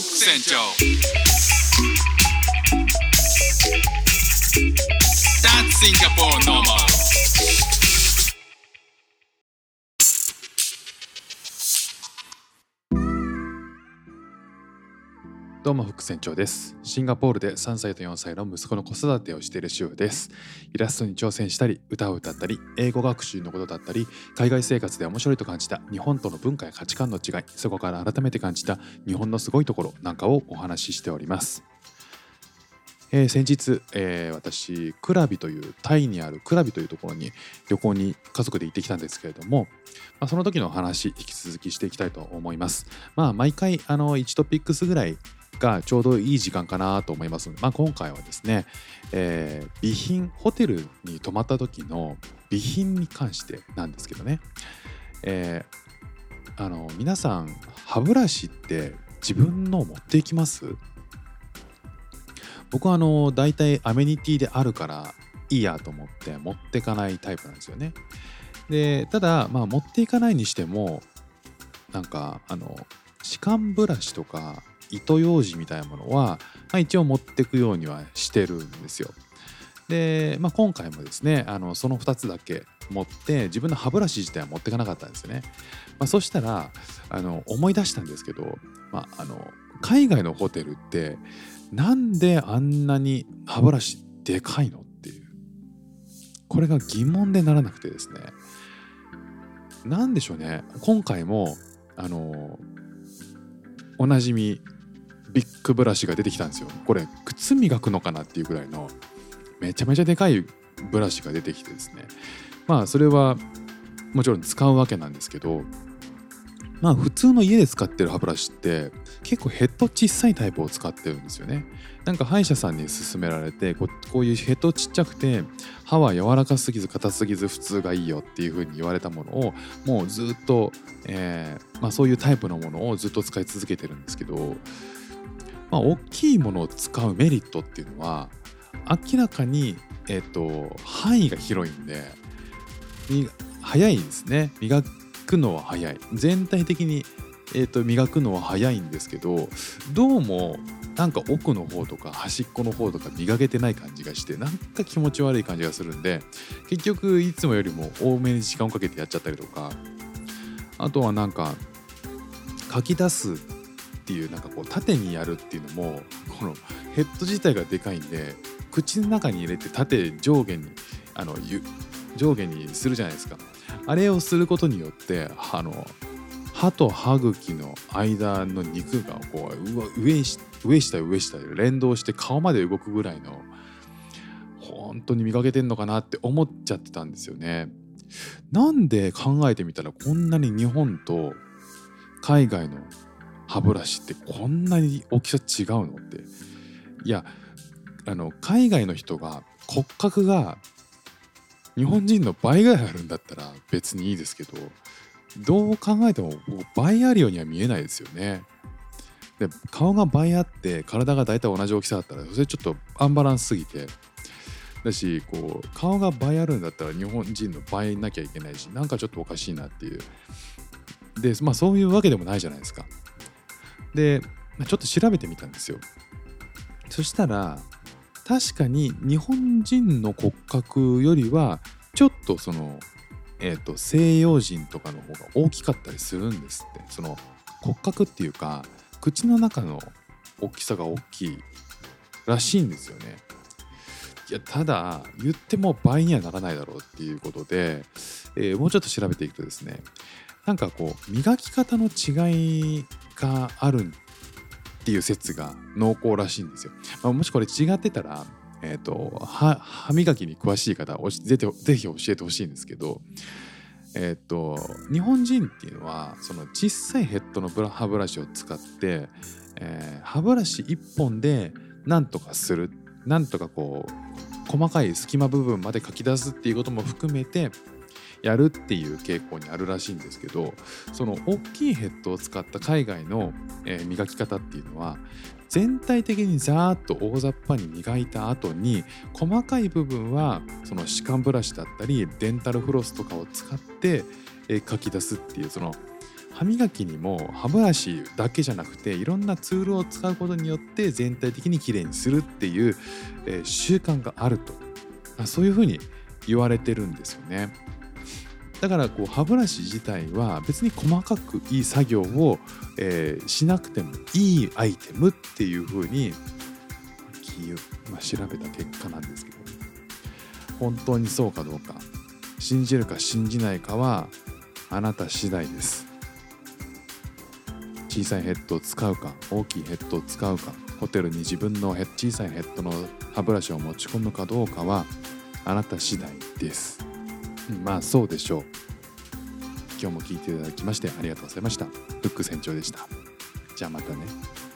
ック船長 That's Singapore normal どうも副船長です。シンガポールで3歳と4歳の息子の子育てをしている主婦です。イラストに挑戦したり、歌を歌ったり、英語学習のことだったり、海外生活で面白いと感じた日本との文化や価値観の違い、そこから改めて感じた日本のすごいところなんかをお話ししております。えー先日、えー私クラビというタイにあるクラビというところに旅行に家族で行ってきたんですけれども、まあ、その時の話引き続きしていきたいと思います。まあ毎回あの1トピックスぐらいがちょうどいい時間かなと思います。ので、まあ、今回はですね、えー備品ホテルに泊まった時の備品に関してなんですけどね、えーあの皆さん歯ブラシって自分の持っていきます？僕はあの大体アメニティであるからいいやと思って持っていかないタイプなんですよね。でただまあ持っていかないにしてもなんかあの歯間ブラシとか糸ようじみたいなものは、まあ、一応持ってくようにはしてるんですよ。で、まあ、今回もですねあのその2つだけ持って自分の歯ブラシ自体は持ってかなかったんですよね。まあ、そしたらあの思い出したんですけど、まあ、あの海外のホテルってなんであんなに歯ブラシでかいのっていうこれが疑問でならなくてですねなんでしょうね今回もあのおなじみビッグブラシが出てきたんですよ。これ靴磨くのかなっていうぐらいのめちゃめちゃでかいブラシが出てきてですね。まあそれはもちろん使うわけなんですけどまあ普通の家で使ってる歯ブラシって結構ヘッド小さいタイプを使ってるんですよね。なんか歯医者さんに勧められてこうこういうヘッドちっちゃくて歯は柔らかすぎず硬すぎず普通がいいよっていう風に言われたものをもうずっと、えーまあ、そういうタイプのものをずっと使い続けてるんですけど、まあ、大きいものを使うメリットっていうのは明らかに、えー、と範囲が広いんで早いですね。磨くのは早い。全体的に、えー、と磨くのは早いんですけどどうもなんか奥の方とか端っこの方とか磨けてない感じがしてなんか気持ち悪い感じがするんで結局いつもよりも多めに時間をかけてやっちゃったりとかあとはなんか書き出すっていうなんかこう縦にやるっていうのもこのヘッド自体がでかいんで口の中に入れて縦上下にあの上下にするじゃないですかあれをすることによってあの歯と歯茎の間の肉がこう上上下上下で連動して顔まで動くぐらいの本当に見かけてんのかなって思っちゃってたんですよね。なんで考えてみたらこんなに日本と海外の歯ブラシってこんなに大きさ違うのって。いやあの海外の人が骨格が日本人の倍ぐらいあるんだったら別にいいですけどどう考えても倍あるようには見えないですよね。で顔が倍あって体が大体同じ大きさだったらそれちょっとアンバランスすぎて。だしこう顔が倍あるんだったら日本人の倍なきゃいけないしなんかちょっとおかしいなっていう。でまあそういうわけでもないじゃないですか。でちょっと調べてみたんですよそしたら確かに日本人の骨格よりはちょっとそのえー、と西洋人とかの方が大きかったりするんですってその骨格っていうか口の中の大きさが大きいらしいんですよね。いやただ言っても倍にはならないだろうっていうことで、えーもうちょっと調べていくとですねなんかこう磨き方の違いがあるっていう説が濃厚らしいんですよ。まあ、もしこれ違ってたらえー、と歯磨きに詳しい方ぜひぜひ教えてほしいんですけど、えー、と日本人っていうのはその小さいヘッドの歯ブラシを使って、えー歯ブラシ1本でなんとかするなんとかこう細かい隙間部分まで書き出すっていうことも含めてやるっていう傾向にあるらしいんですけどその大きいヘッドを使った海外の、え磨き方っていうのは全体的にザーッと大雑把に磨いた後に細かい部分はその歯間ブラシだったりデンタルフロスとかを使って、えー書き出すっていうその歯磨きにも歯ブラシだけじゃなくていろんなツールを使うことによって全体的にきれいにするっていう、習慣があるとそういうふうに言われてるんですよね。だからこう歯ブラシ自体は別に細かくいい作業を、えーしなくてもいいアイテムっていうふうに、まあ、調べた結果なんですけど。本当にそうかどうか。信じるか信じないかはあなた次第です。小さいヘッドを使うか大きいヘッドを使うかホテルに自分の小さいヘッドの歯ブラシを持ち込むかどうかはあなた次第です、まあそうでしょう。今日も聞いていただきましてありがとうございました。フック船長でした。じゃあまたね。